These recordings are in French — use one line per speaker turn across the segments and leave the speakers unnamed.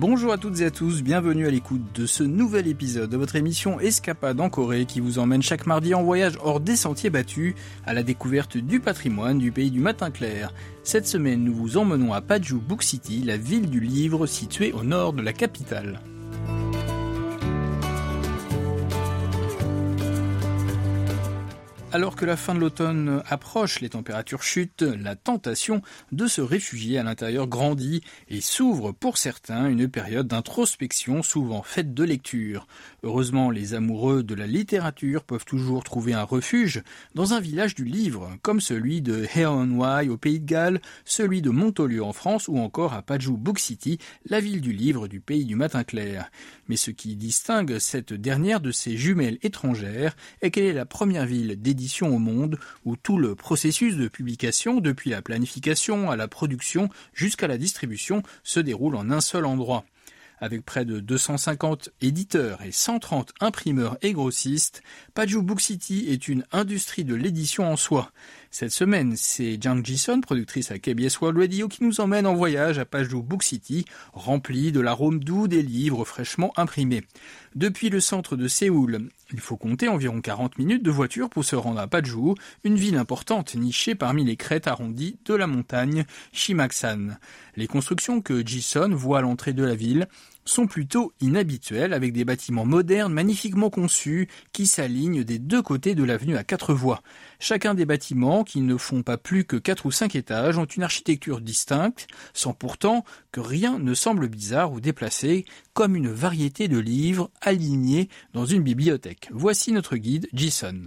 Bonjour à toutes et à tous, bienvenue à l'écoute de ce nouvel épisode de votre émission Escapade en Corée qui vous emmène chaque mardi en voyage hors des sentiers battus à la découverte du patrimoine du pays du matin clair. Cette semaine, nous vous emmenons à Paju Book City, la ville du livre située au nord de la capitale. Alors que la fin de l'automne approche, les températures chutent, la tentation de se réfugier à l'intérieur grandit et s'ouvre pour certains une période d'introspection souvent faite de lecture. Heureusement, les amoureux de la littérature peuvent toujours trouver un refuge dans un village du livre, comme celui de Hay au Pays de Galles, celui de Montaulieu en France ou encore à Paju Book City, la ville du livre du pays du matin clair. Mais ce qui distingue cette dernière de ses jumelles étrangères est qu'elle est la première ville dédiée au monde où tout le processus de publication, depuis la planification à la production jusqu'à la distribution, se déroule en un seul endroit. Avec près de 250 éditeurs et 130 imprimeurs et grossistes, Paju Book City est une industrie de l'édition en soi. Cette semaine, c'est Jang Jison, productrice à KBS World Radio, qui nous emmène en voyage à Paju Book City, rempli de l'arôme doux des livres fraîchement imprimés. Depuis le centre de Séoul, il faut compter environ 40 minutes de voiture pour se rendre à Paju, une ville importante nichée parmi les crêtes arrondies de la montagne Shimaksan. Les constructions que Jison voit à l'entrée de la ville sont plutôt inhabituelles avec des bâtiments modernes magnifiquement conçus qui s'alignent des deux côtés de l'avenue à quatre voies. Chacun des bâtiments, qui ne font pas plus que quatre ou cinq étages, ont une architecture distincte, sans pourtant que rien ne semble bizarre ou déplacé, comme une variété de livres alignés dans une bibliothèque. Voici notre guide Jason.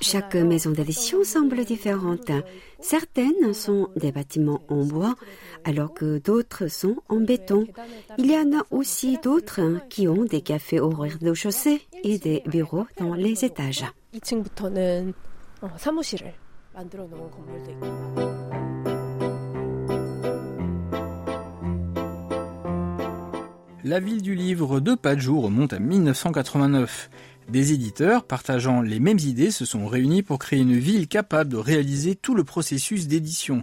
Chaque maison d'édition semble différente. Certaines sont des bâtiments en bois, alors que d'autres sont en béton. Il y en a aussi d'autres qui ont des cafés au rez-de-chaussée et des bureaux dans les étages.
La ville du livre de Pajou remonte à 1989. Des éditeurs partageant les mêmes idées se sont réunis pour créer une ville capable de réaliser tout le processus d'édition.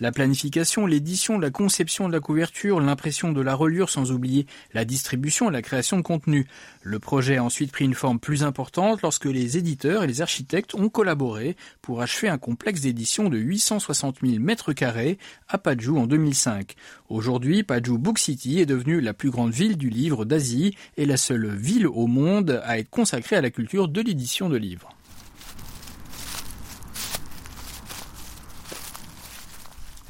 La planification, l'édition, la conception de la couverture, l'impression de la reliure, sans oublier la distribution et la création de contenu. Le projet a ensuite pris une forme plus importante lorsque les éditeurs et les architectes ont collaboré pour achever un complexe d'édition de 860 000 mètres carrés à Paju en 2005. Aujourd'hui, Paju Book City est devenue la plus grande ville du livre d'Asie et la seule ville au monde à être consacrée à la culture de l'édition de livres.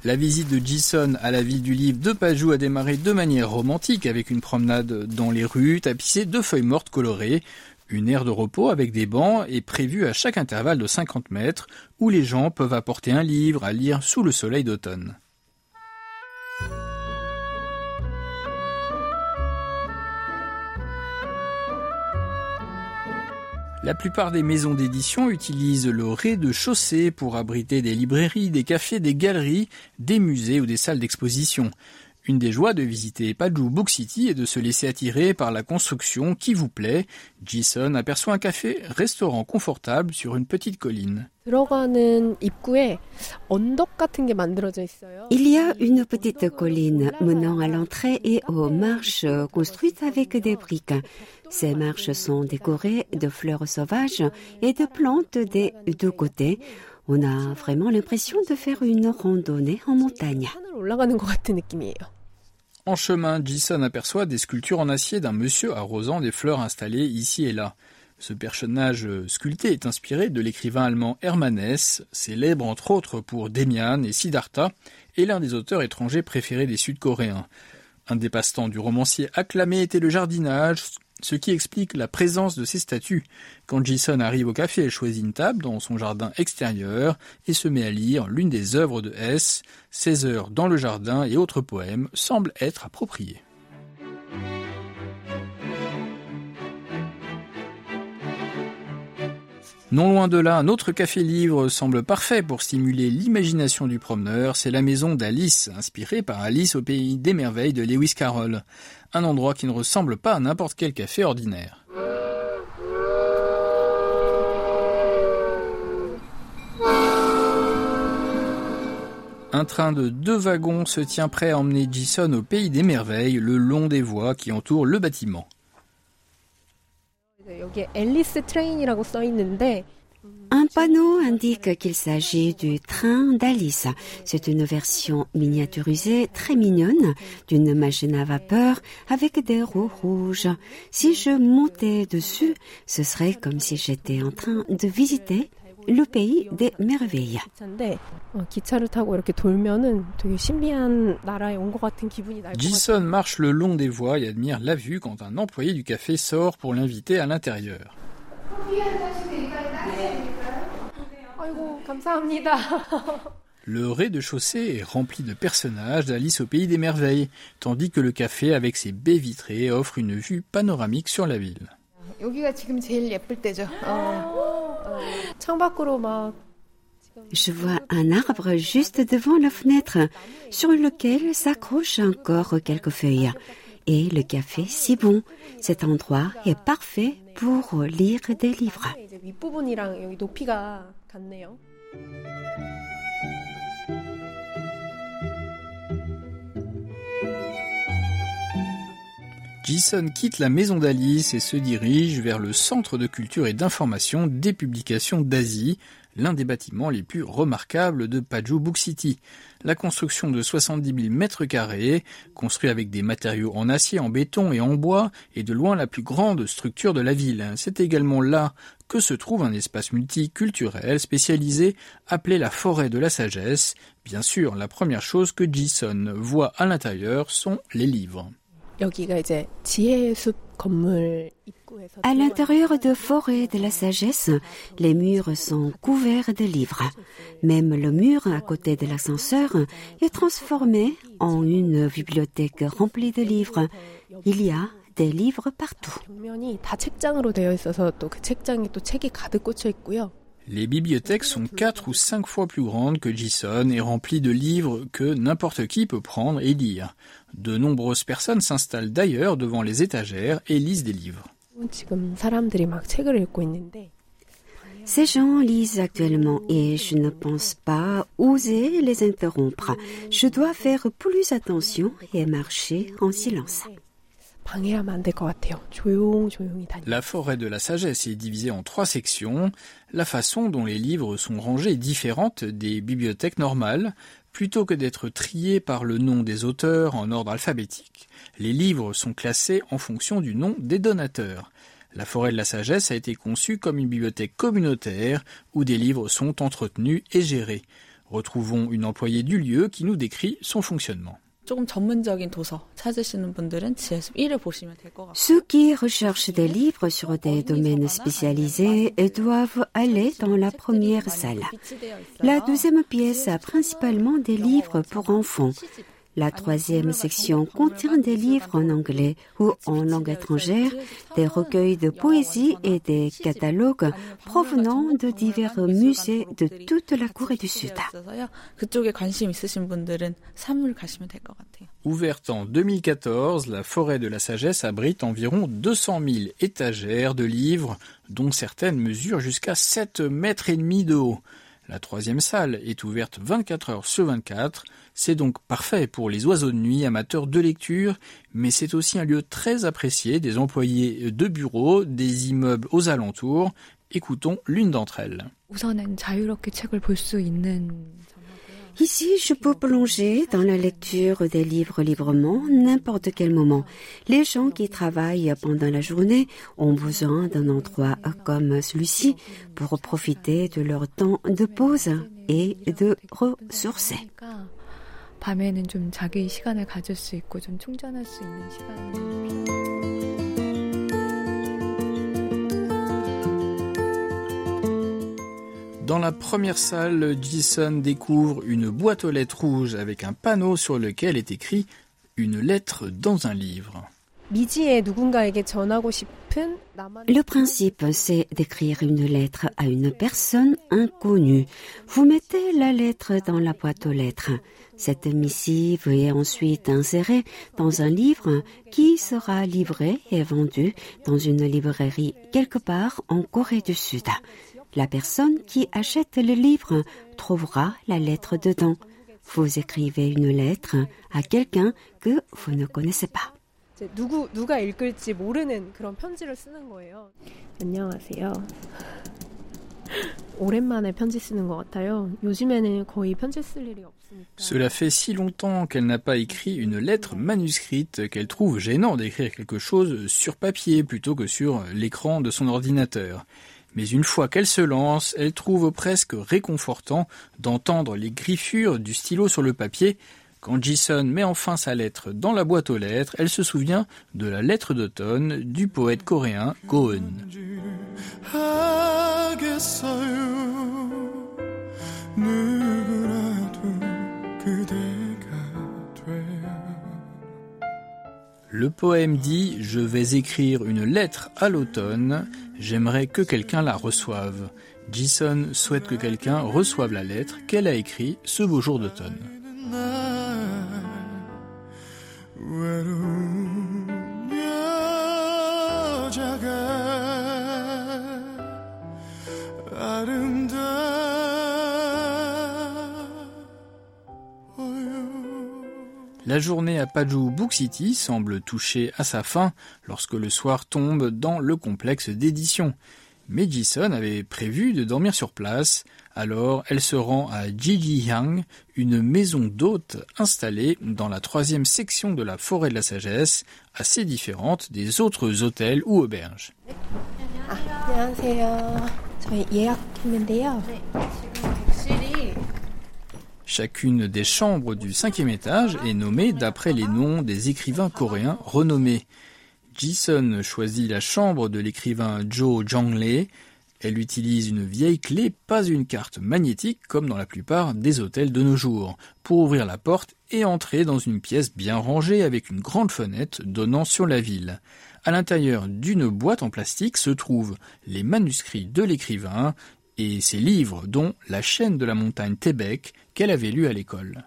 La visite de Jason à la ville du livre de Pajou a démarré de manière romantique avec une promenade dans les rues tapissées de feuilles mortes colorées. Une aire de repos avec des bancs est prévue à chaque intervalle de 50 mètres où les gens peuvent apporter un livre à lire sous le soleil d'automne. La plupart des maisons d'édition utilisent le rez-de-chaussée pour abriter des librairies, des cafés, des galeries, des musées ou des salles d'exposition. Une des joies de visiter Paju Book City est de se laisser attirer par la construction qui vous plaît. Jason aperçoit un café-restaurant confortable sur une petite colline.
Il y a une petite colline menant à l'entrée et aux marches construites avec des briques. Ces marches sont décorées de fleurs sauvages et de plantes des deux côtés. On a vraiment l'impression de faire une randonnée en montagne.
En chemin, Jason aperçoit des sculptures en acier d'un monsieur arrosant des fleurs installées ici et là. Ce personnage sculpté est inspiré de l'écrivain allemand Hermann Hesse, célèbre entre autres pour Demian et Siddhartha, et l'un des auteurs étrangers préférés des Sud-Coréens. Un des passe-temps du romancier acclamé était le jardinage, ce qui explique la présence de ces statues. Quand Jason arrive au café, elle choisit une table dans son jardin extérieur et se met à lire l'une des œuvres de Hess. Ses heures dans le jardin et autres poèmes semblent être appropriés. Non loin de là, un autre café-livre semble parfait pour stimuler l'imagination du promeneur, c'est la maison d'Alice, inspirée par Alice au pays des merveilles de Lewis Carroll. Un endroit qui ne ressemble pas à n'importe quel café ordinaire. Un train de deux wagons se tient prêt à emmener Jison au pays des merveilles, le long des voies qui entourent le bâtiment.
Un panneau indique qu'il s'agit du train d'Alice. C'est une version miniaturisée très mignonne d'une machine à vapeur avec des roues rouges. Si je montais dessus, ce serait comme si j'étais en train de visiter le pays des merveilles.
Jason marche le long des voies et admire la vue quand un employé du café sort pour l'inviter à l'intérieur. Le rez-de-chaussée est rempli de personnages d'Alice au pays des merveilles, tandis que le café avec ses baies vitrées offre une vue panoramique sur la ville.
Je vois un arbre juste devant la fenêtre sur lequel s'accrochent encore quelques feuilles. Et le café si bon. Cet endroit est parfait pour lire des livres.
Jason quitte la maison d'Alice et se dirige vers le Centre de culture et d'information des publications d'Asie, l'un des bâtiments les plus remarquables de Paju Book City. La construction de 70 000 mètres carrés, construit avec des matériaux en acier, en béton et en bois, est de loin la plus grande structure de la ville. C'est également là que se trouve un espace multiculturel spécialisé appelé la forêt de la sagesse. Bien sûr, la première chose que Jason voit à l'intérieur sont les livres.
À l'intérieur de Forêt de la Sagesse, les murs sont couverts de livres. Même le mur à côté de l'ascenseur est transformé en une bibliothèque remplie de livres. Il y a des livres partout.
Les bibliothèques sont quatre ou cinq fois plus grandes que Jason et remplies de livres que n'importe qui peut prendre et lire. De nombreuses personnes s'installent d'ailleurs devant les étagères et lisent des livres.
Ces gens lisent actuellement et je ne pense pas oser les interrompre. Je dois faire plus attention et marcher en silence.
La forêt de la sagesse est divisée en trois sections. La façon dont les livres sont rangés est différente des bibliothèques normales. Plutôt que d'être triés par le nom des auteurs en ordre alphabétique, les livres sont classés en fonction du nom des donateurs. La forêt de la sagesse a été conçue comme une bibliothèque communautaire où des livres sont entretenus et gérés. Retrouvons une employée du lieu qui nous décrit son fonctionnement.
Ceux qui recherchent des livres sur des domaines spécialisés doivent aller dans la première salle. La deuxième pièce a principalement des livres pour enfants. La troisième section contient des livres en anglais ou en langue étrangère, des recueils de poésie et des catalogues provenant de divers musées de toute la Corée du Sud.
Ouverte en 2014, la forêt de la sagesse abrite environ 200 000 étagères de livres, dont certaines mesurent jusqu'à 7 mètres et demi de haut. La troisième salle est ouverte 24 heures sur 24. C'est donc parfait pour les oiseaux de nuit amateurs de lecture, mais c'est aussi un lieu très apprécié des employés de bureaux, des immeubles aux alentours. Écoutons l'une d'entre elles.
Ici, je peux plonger dans la lecture des livres librement, n'importe quel moment. Les gens qui travaillent pendant la journée ont besoin d'un endroit comme celui-ci pour profiter de leur temps de pause et de ressourcer.
Dans la première salle, Jason découvre une boîte aux lettres rouge avec un panneau sur lequel est écrit Une lettre dans un livre.
Le principe, c'est d'écrire une lettre à une personne inconnue. Vous mettez la lettre dans la boîte aux lettres. Cette missive est ensuite insérée dans un livre qui sera livré et vendu dans une librairie quelque part en Corée du Sud. La personne qui achète le livre trouvera la lettre dedans. Vous écrivez une lettre à quelqu'un que vous ne connaissez pas.
Cela fait si longtemps qu'elle n'a pas écrit une lettre manuscrite qu'elle trouve gênant d'écrire quelque chose sur papier plutôt que sur l'écran de son ordinateur. Mais une fois qu'elle se lance, elle trouve presque réconfortant d'entendre les griffures du stylo sur le papier. Quand Jason met enfin sa lettre dans la boîte aux lettres, elle se souvient de la lettre d'automne du poète coréen Goen. Le poème dit Je vais écrire une lettre à l'automne, j'aimerais que quelqu'un la reçoive. Jason souhaite que quelqu'un reçoive la lettre qu'elle a écrite ce beau jour d'automne. La journée à Paju Book City semble toucher à sa fin lorsque le soir tombe dans le complexe d'édition. Mais Jison avait prévu de dormir sur place, alors elle se rend à Jijihang, une maison d'hôtes installée dans la troisième section de la forêt de la sagesse, assez différente des autres hôtels ou auberges. Chacune des chambres du cinquième étage est nommée d'après les noms des écrivains coréens renommés. Jison choisit la chambre de l'écrivain Jo Jongle. Elle utilise une vieille clé, pas une carte magnétique comme dans la plupart des hôtels de nos jours, pour ouvrir la porte et entrer dans une pièce bien rangée avec une grande fenêtre donnant sur la ville. À l'intérieur d'une boîte en plastique se trouvent les manuscrits de l'écrivain et ses livres, dont La chaîne de la montagne Tébek, qu'elle avait lu à l'école.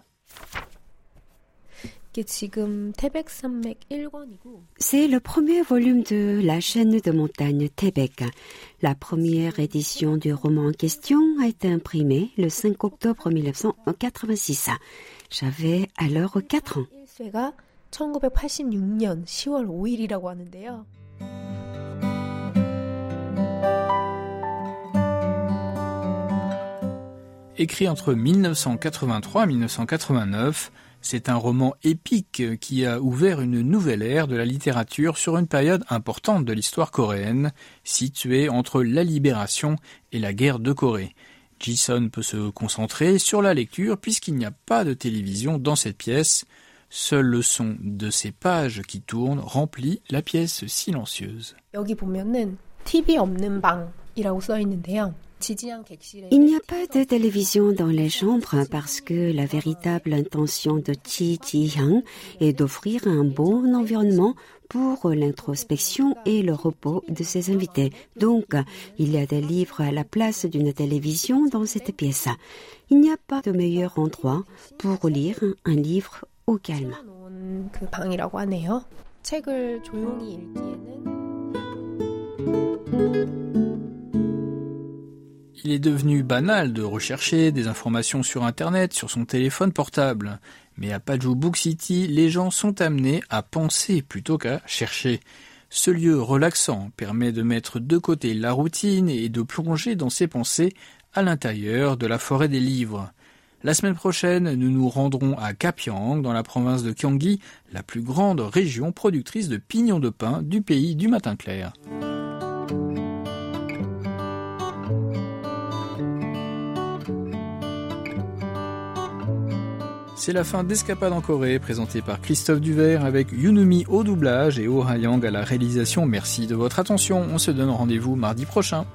C'est le premier volume de La chaîne de montagne Tébek. La première édition du roman en question a été imprimée le 5 octobre 1986. J'avais alors 4 ans.
Écrit entre 1983 et 1989, c'est un roman épique qui a ouvert une nouvelle ère de la littérature sur une période importante de l'histoire coréenne, située entre la libération et la guerre de Corée. Jason peut se concentrer sur la lecture puisqu'il n'y a pas de télévision dans cette pièce. Seul le son de ces pages qui tournent remplit la pièce silencieuse.
Il n'y a pas de télévision dans les chambres parce que la véritable intention de Chi Ji-hyang est d'offrir un bon environnement pour l'introspection et le repos de ses invités. Donc, il y a des livres à la place d'une télévision dans cette pièce. Il n'y a pas de meilleur endroit pour lire un livre au calme.
Il est devenu banal de rechercher des informations sur Internet sur son téléphone portable. Mais à Paju Book City, les gens sont amenés à penser plutôt qu'à chercher. Ce lieu relaxant permet de mettre de côté la routine et de plonger dans ses pensées à l'intérieur de la forêt des livres. La semaine prochaine, nous nous rendrons à Kapyang, dans la province de Gyeonggi, la plus grande région productrice de pignons de pain du pays du matin clair. C'est la fin d'Escapade en Corée, présentée par Christophe Duvert avec Yunumi au doublage et Oh Hayang à la réalisation. Merci de votre attention. On se donne rendez-vous mardi prochain.